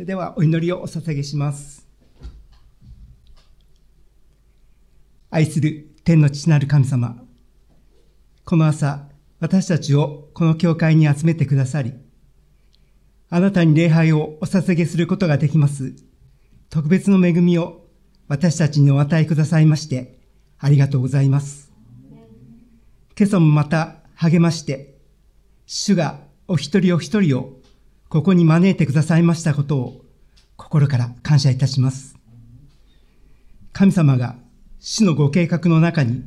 それではお祈りをお捧げします。愛する天の父なる神様、この朝、私たちをこの教会に集めてくださり、あなたに礼拝をお捧げすることができます、特別の恵みを私たちにお与えくださいまして、ありがとうございます。今朝もまた励まして、主がお一人お一人をここに招いてくださいましたことを心から感謝いたします。神様が主のご計画の中に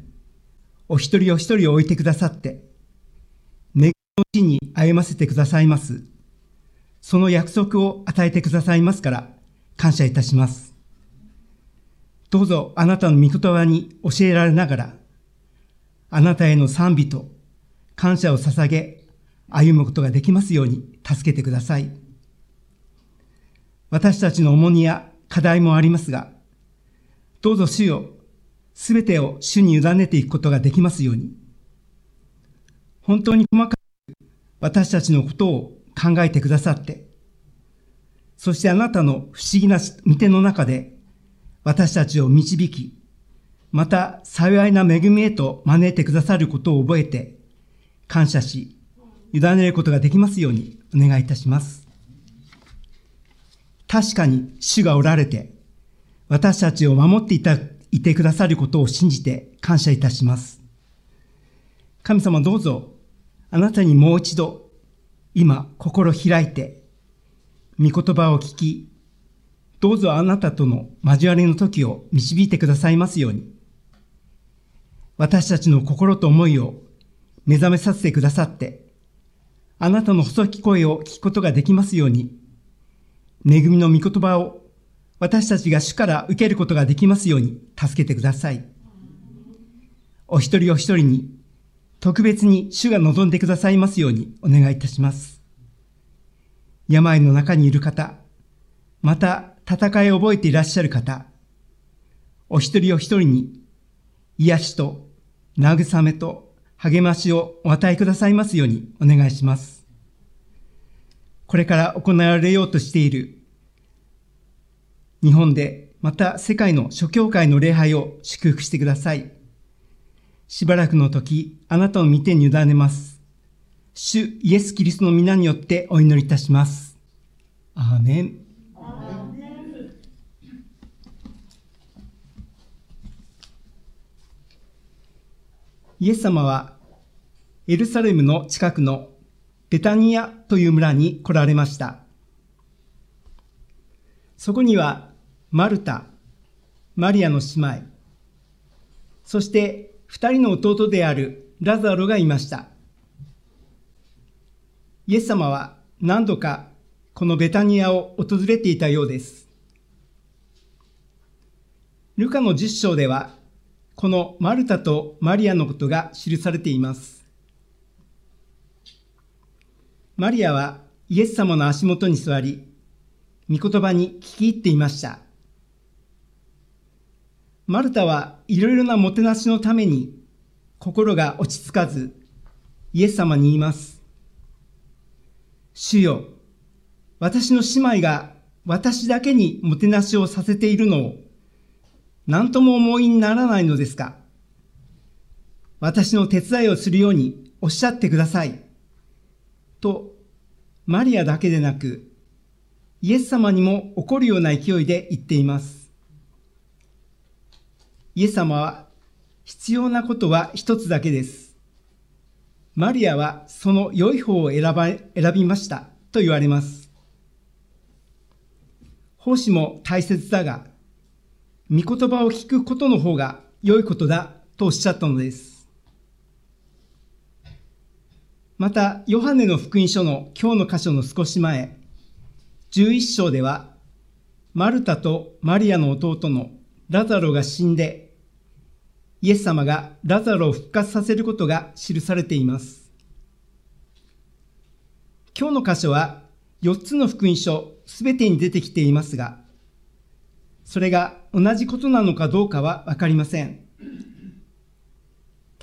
お一人お一人を置いてくださって、願いの地に歩ませてくださいます。その約束を与えてくださいますから感謝いたします。どうぞあなたの御言葉に教えられながら、あなたへの賛美と感謝を捧げ、歩むことができますように助けてください。私たちの重荷や課題もありますが、どうぞ主よ、すべてを主に委ねていくことができますように、本当に細かく私たちのことを考えてくださって、そしてあなたの不思議な見ての中で私たちを導き、また幸いな恵みへと招いてくださることを覚えて、感謝し、委ねることができますようにお願いいたします。確かに主がおられて、私たちを守っていた、いてくださることを信じて感謝いたします。神様どうぞ、あなたにもう一度、今、心開いて、御言葉を聞き、どうぞあなたとの交わりの時を導いてくださいますように。私たちの心と思いを目覚めさせてくださって、あなたの細き声を聞くことができますように、恵みの御言葉を私たちが主から受けることができますように助けてください。お一人お一人に特別に主が望んでくださいますようにお願いいたします。病の中にいる方、また戦いを覚えていらっしゃる方、お一人お一人に癒しと慰めと励ましをお与えくださいますようにお願いします。これから行われようとしている日本でまた世界の諸教会の礼拝を祝福してください。しばらくの時、あなたの御手に委ねます。主イエス・キリストの皆によってお祈りいたします。アーメン。イエス様はエルサレムの近くのベタニアという村に来られました。そこにはマルタ、マリアの姉妹、そして二人の弟であるラザロがいました。イエス様は何度かこのベタニアを訪れていたようです。ルカの10章ではこのマルタとマリアのことが記されています。マリアはイエス様の足元に座り、御言葉に聞き入っていました。マルタはいろいろなもてなしのために心が落ち着かず、イエス様に言います。主よ、私の姉妹が私だけにもてなしをさせているのを何とも思いにならないのですか私の手伝いをするようにおっしゃってください。と、マリアだけでなく、イエス様にも怒るような勢いで言っています。イエス様は必要なことは一つだけです。マリアはその良い方を選ば選びましたと言われます。奉仕も大切だが、御言葉を聞くことの方が良いことだとおっしゃったのです。また、ヨハネの福音書の今日の箇所の少し前、11章では、マルタとマリアの弟のラザロが死んで、イエス様がラザロを復活させることが記されています。今日の箇所は4つの福音書すべてに出てきていますが、それが同じことなのかどうかはわかりません。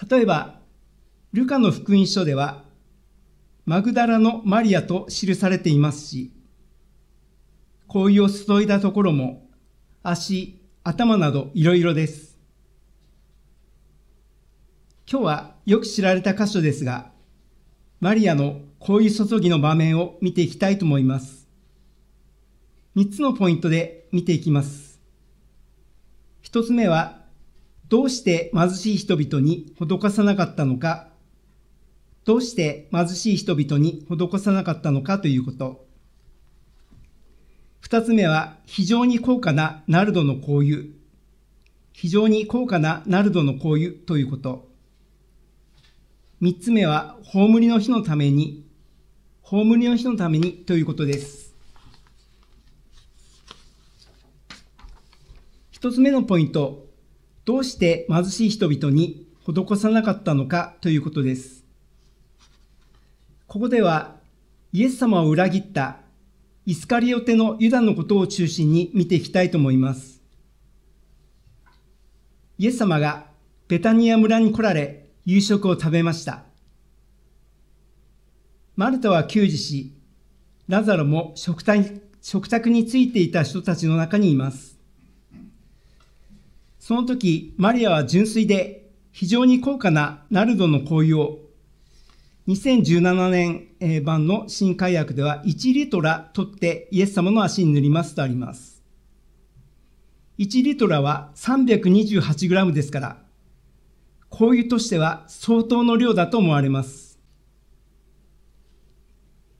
例えば、ルカの福音書では、マグダラのマリアと記されていますし、香油を注いだところも、足、頭などいろいろです。今日はよく知られた箇所ですが、マリアの香油注ぎの場面を見ていきたいと思います。3つのポイントで見ていきます。1つ目は、どうして貧しい人々に施さなかったのか、どうして貧しい人々に施さなかったのかということ。2つ目は、非常に高価なナルドの香油。非常に高価なナルドの香油ということ。三つ目は、葬りの日のために、葬りの日のためにということです。一つ目のポイント、どうして貧しい人々に施さなかったのかということです。ここでは、イエス様を裏切ったイスカリオテのユダのことを中心に見ていきたいと思います。イエス様がベタニア村に来られ、夕食を食べました。マルタは給仕し、ラザロも食卓食卓についていた人たちの中にいます。その時、マリアは純粋で非常に高価なナルドの香油を2017年版の新海薬では1リトラ取ってイエス様の足に塗りますとあります。1リトラは 328g ですから、香油としては相当の量だと思われます。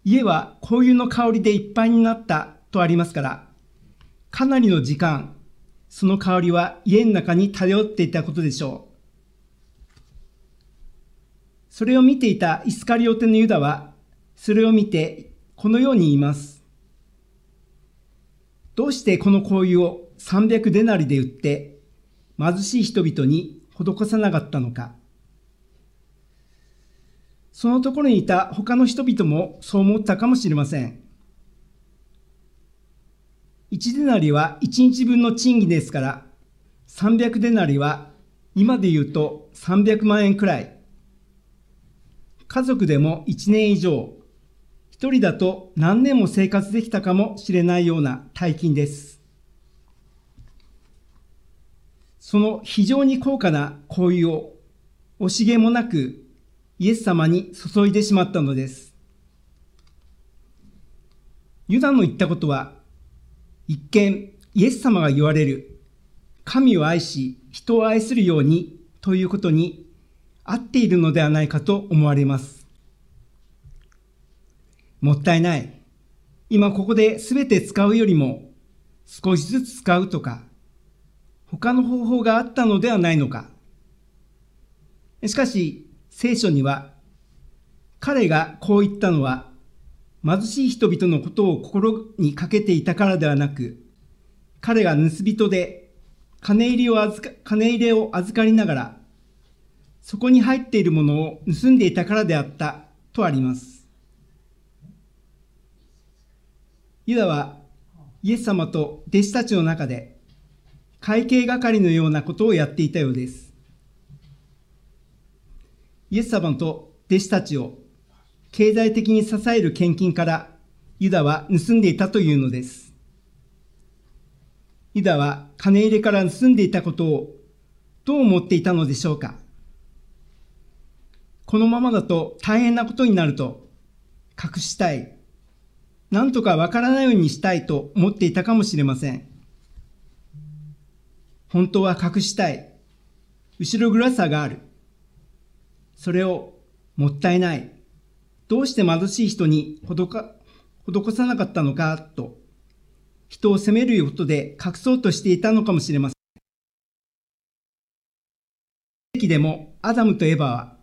家は香油の香りでいっぱいになったとありますから、かなりの時間、その香りは家の中に漂っていたことでしょう。それを見ていたイスカリオテのユダは、それを見てこのように言います。どうしてこの香油を300デナリで売って貧しい人々に施さなかったのか。そのところにいた他の人々もそう思ったかもしれません。1デナリは1日分の賃金ですから、300デナリは今で言うと300万円くらい。家族でも1年以上、1人だと何年も生活できたかもしれないような大金です。その非常に高価な香油を惜しげもなくイエス様に注いでしまったのです。ユダの言ったことは、一見イエス様が言われる神を愛し人を愛するようにということに合っているのではないかと思われます。もったいない。今ここで全て使うよりも少しずつ使うとか他の方法があったのではないのか。しかし、聖書には、彼がこう言ったのは、貧しい人々のことを心にかけていたからではなく、彼が盗人で金入りを預か金入れを預かりながら、そこに入っているものを盗んでいたからであったとあります。ユダはイエス様と弟子たちの中で会計係のようなことをやっていたようです。イエス様と弟子たちを経済的に支える献金からユダは盗んでいたというのです。ユダは金入れから盗んでいたことをどう思っていたのでしょうかこのままだと大変なことになると隠したい。なんとかわからないようにしたいと思っていたかもしれません。本当は隠したい。後ろ暗さがある。それをもったいない。どうして貧しい人に施さなかったのかと、人を責めることで隠そうとしていたのかもしれません。でもアダムとエバは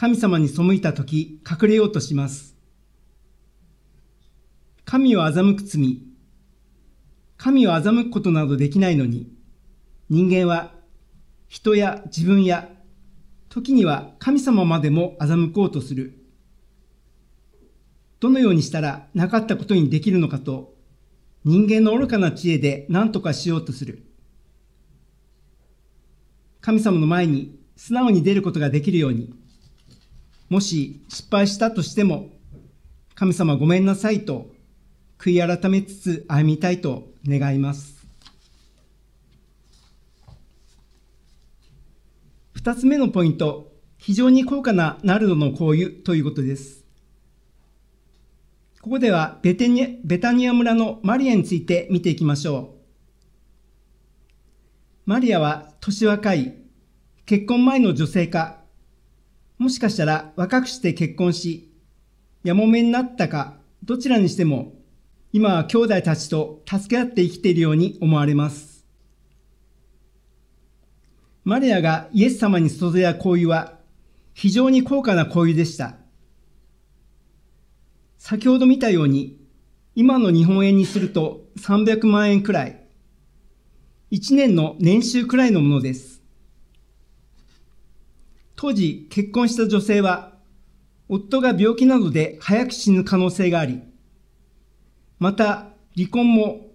神様に背いたとき隠れようとします。神を欺く罪、神を欺くことなどできないのに、人間は人や自分や時には神様までも欺こうとする。どのようにしたらなかったことにできるのかと人間の愚かな知恵で何とかしようとする。神様の前に素直に出ることができるように、もし失敗したとしても、神様ごめんなさいと悔い改めつつ歩みたいと願います。二つ目のポイント、非常に高価なナルドの香油ということです。ここではベテニベタニア村のマリアについて見ていきましょう。マリアは年若い、結婚前の女性か、もしかしたら若くして結婚し、やもめになったか、どちらにしても、今は兄弟たちと助け合って生きているように思われます。マリアがイエス様に注いだ香油は、非常に高価な香油でした。先ほど見たように、今の日本円にすると300万円くらい、1年の年収くらいのものです。当時結婚した女性は、夫が病気などで早く死ぬ可能性があり、また離婚も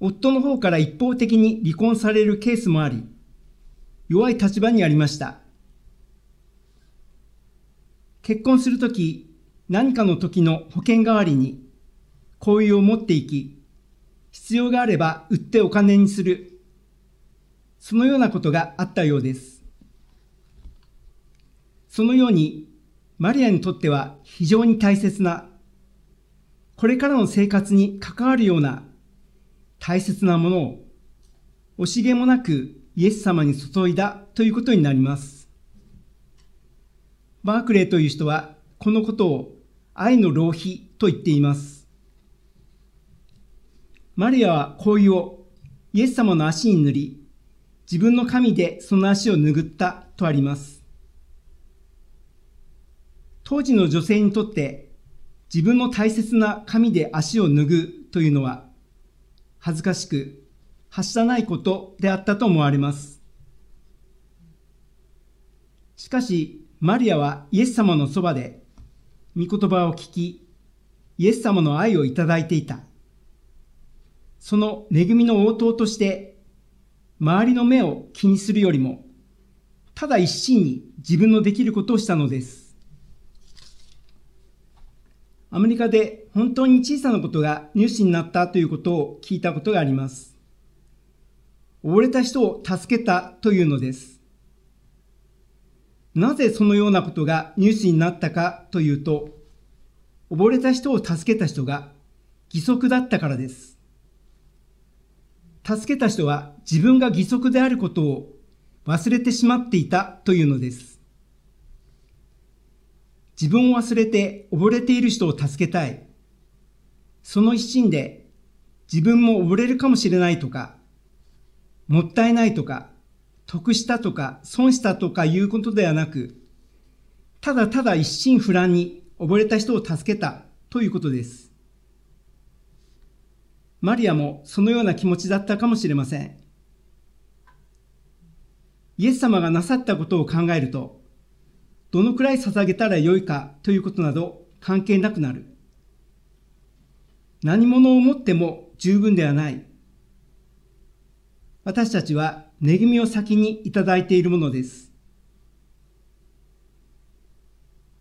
夫の方から一方的に離婚されるケースもあり、弱い立場にありました。結婚するとき、何かの時の保険代わりに、香油を持っていき、必要があれば売ってお金にする。そのようなことがあったようです。そのように、マリアにとっては非常に大切な、これからの生活に関わるような大切なものを、惜しげもなくイエス様に注いだということになります。バークレーという人はこのことを愛の浪費と言っています。マリアは香油をイエス様の足に塗り、自分の神でその足を拭ったとあります。当時の女性にとって自分の大切な神で足を拭うというのは恥ずかしくはしたないことであったと思われます。しかし、マリアはイエス様のそばで、御言葉を聞き、イエス様の愛をいただいていた。その恵みの応答として、周りの目を気にするよりも、ただ一心に自分のできることをしたのです。アメリカで本当に小さなことがニュースになったということを聞いたことがあります。溺れた人を助けたというのです。なぜそのようなことがニュースになったかというと、溺れた人を助けた人が義足だったからです。助けた人は自分が義足であることを忘れてしまっていたというのです。自分を忘れて溺れている人を助けたい。その一心で自分も溺れるかもしれないとか、もったいないとか、得したとか、損したとかいうことではなく、ただただ一心不乱に溺れた人を助けたということです。マリアもそのような気持ちだったかもしれません。イエス様がなさったことを考えると、どのくらい捧げたらよいかということなど関係なくなる。何者を持っても十分ではない。私たちは恵みを先にいただいているものです。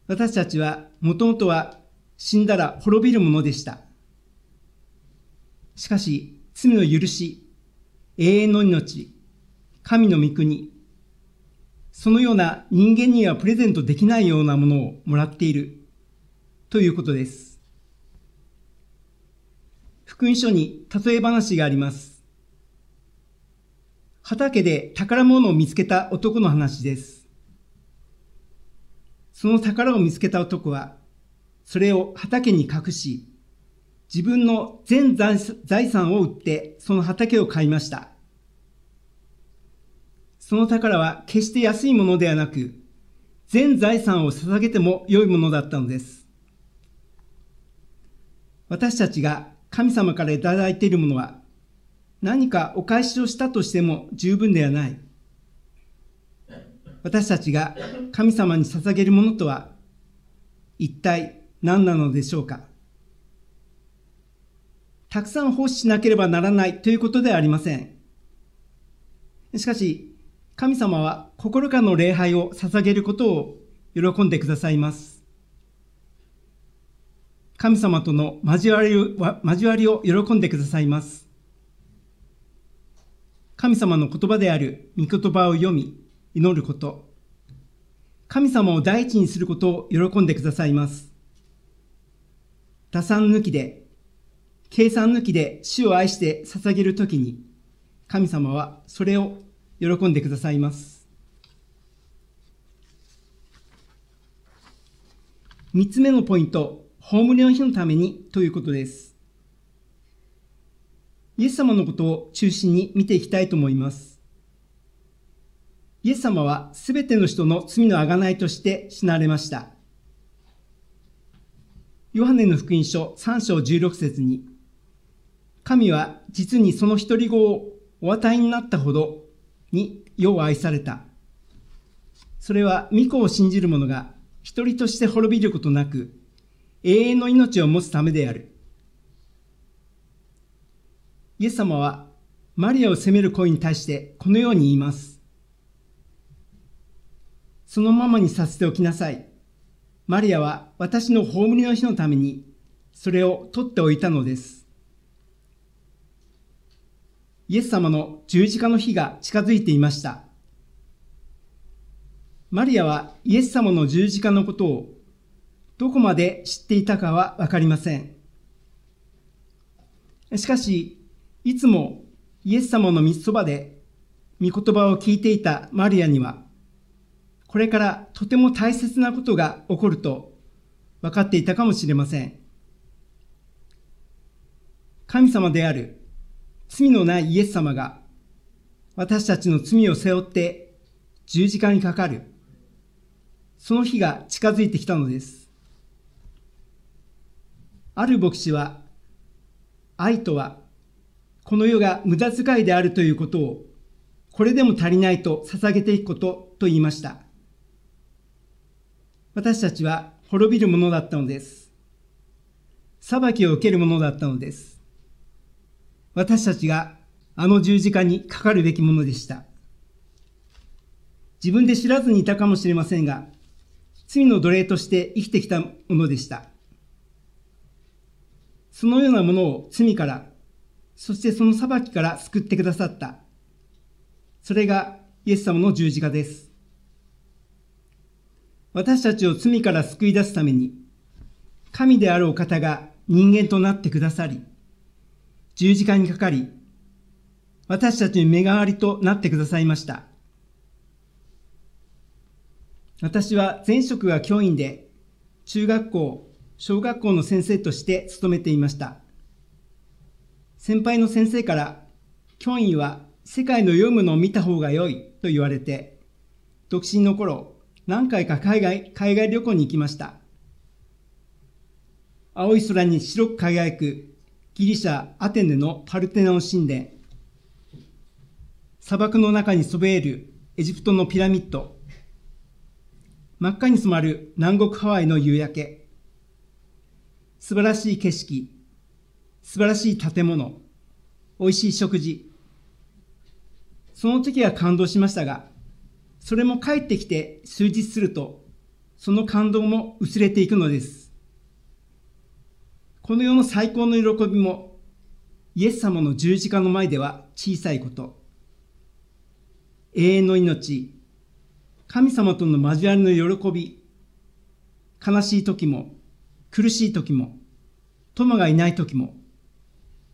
私たちはもともとは死んだら滅びるものでした。しかし、罪の許し、永遠の命、神の御国、そのような人間にはプレゼントできないようなものをもらっているということです。福音書に例え話があります。畑で宝物を見つけた男の話です。その宝を見つけた男は、それを畑に隠し、自分の全財産を売ってその畑を買いました。その宝は決して安いものではなく、全財産を捧げても良いものだったのです。私たちが神様からいただいているものは、何かお返しをしたとしても十分ではない。私たちが神様に捧げるものとは一体何なのでしょうかたくさん奉仕しなければならないということではありません。しかし、神様は心からの礼拝を捧げることを喜んでくださいます。神様との交わりを交わりを喜んでくださいます。神様の言葉である御言葉を読み、祈ること。神様を第一にすることを喜んでくださいます。打算抜きで、計算抜きで主を愛して捧げるときに、神様はそれを喜んでくださいます。三つ目のポイント、葬りの日のためにということです。イエス様のことを中心に見ていきたいと思います。イエス様はすべての人の罪の贖いとして死なれました。ヨハネの福音書3章16節に、神は実にその一人子をお与えになったほどに世を愛された。それは御子を信じる者が一人として滅びることなく、永遠の命を持つためである。イエス様はマリアを責める声に対してこのように言います。そのままにさせておきなさい。マリアは私の葬りの日のためにそれを取っておいたのです。イエス様の十字架の日が近づいていました。マリアはイエス様の十字架のことをどこまで知っていたかはわかりません。しかし、いつもイエス様の御そばで御言葉を聞いていたマリアには、これからとても大切なことが起こると分かっていたかもしれません。神様である罪のないイエス様が私たちの罪を背負って十字架にかかる。その日が近づいてきたのです。ある牧師は、愛とはこの世が無駄遣いであるということを、これでも足りないと捧げていくことと言いました。私たちは滅びるものだったのです。裁きを受けるものだったのです。私たちがあの十字架にかかるべきものでした。自分で知らずにいたかもしれませんが、罪の奴隷として生きてきたものでした。そのようなものを罪からそしてその裁きから救ってくださった。それがイエス様の十字架です。私たちを罪から救い出すために、神であるお方が人間となってくださり、十字架にかかり、私たちに目代わりとなってくださいました。私は前職が教員で、中学校、小学校の先生として勤めていました。先輩の先生から、教員は世界の読むのを見た方が良いと言われて、独身の頃、何回か海外海外旅行に行きました。青い空に白く輝くギリシャ・アテネのパルテノン神殿、砂漠の中にそびえるエジプトのピラミッド、真っ赤に染まる南国ハワイの夕焼け、素晴らしい景色、素晴らしい建物、美味しい食事。その時は感動しましたが、それも帰ってきて数日すると、その感動も薄れていくのです。この世の最高の喜びも、イエス様の十字架の前では小さいこと。永遠の命、神様との交わりの喜び、悲しい時も、苦しい時も、友がいない時も、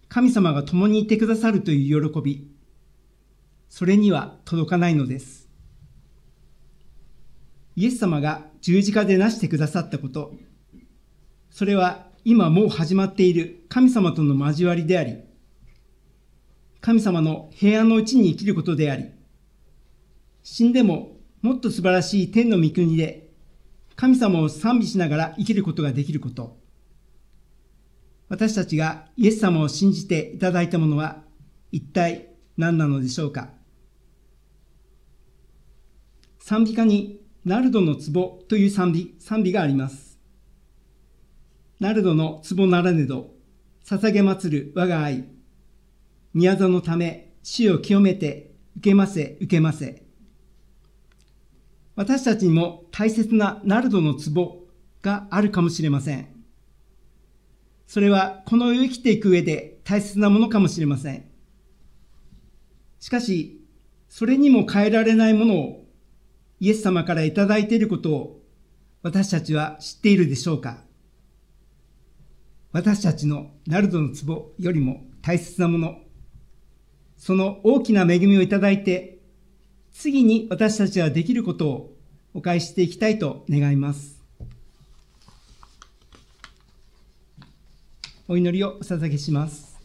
神様が共にいてくださるという喜び、それには届かないのです。イエス様が十字架で成してくださったこと、それは今もう始まっている神様との交わりであり、神様の平安のうちに生きることであり、死んでももっと素晴らしい天の御国で神様を賛美しながら生きることができること、私たちがイエス様を信じていただいたものは一体何なのでしょうか賛美歌にナルドの壺という賛美賛美があります。ナルドの壺ならねど、捧げ祭る我が愛、宮座のため死を清めて受けませ受けませ。私たちにも大切なナルドの壺があるかもしれません。それはこの世を生きていく上で大切なものかもしれません。しかし、それにも変えられないものをイエス様からいただいていることを私たちは知っているでしょうか？私たちのナルドの壺よりも大切なもの、その大きな恵みをいただいて、次に私たちはできることをお返ししていきたいと願います。お祈りをお捧げします。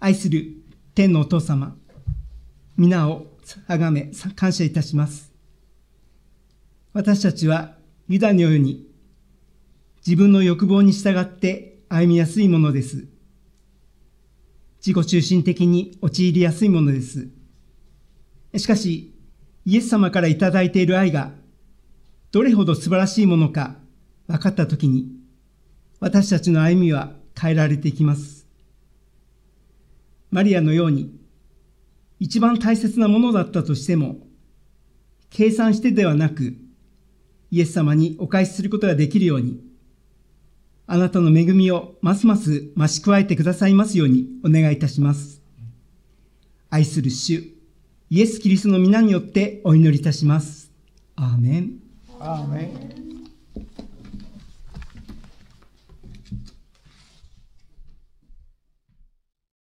愛する天のお父様、皆をあがめ感謝いたします。私たちはユダのように自分の欲望に従って歩みやすいものです。自己中心的に陥りやすいものです。しかし、イエス様からいただいている愛がどれほど素晴らしいものか分かったときに、私たちの歩みは変えられていきます。マリアのように、一番大切なものだったとしても、計算してではなく、イエス様にお返しすることができるように、あなたの恵みをますます増し加えてくださいますようにお願いいたします。愛する主、イエス・キリストの皆によってお祈りいたします。アーメン。アーメン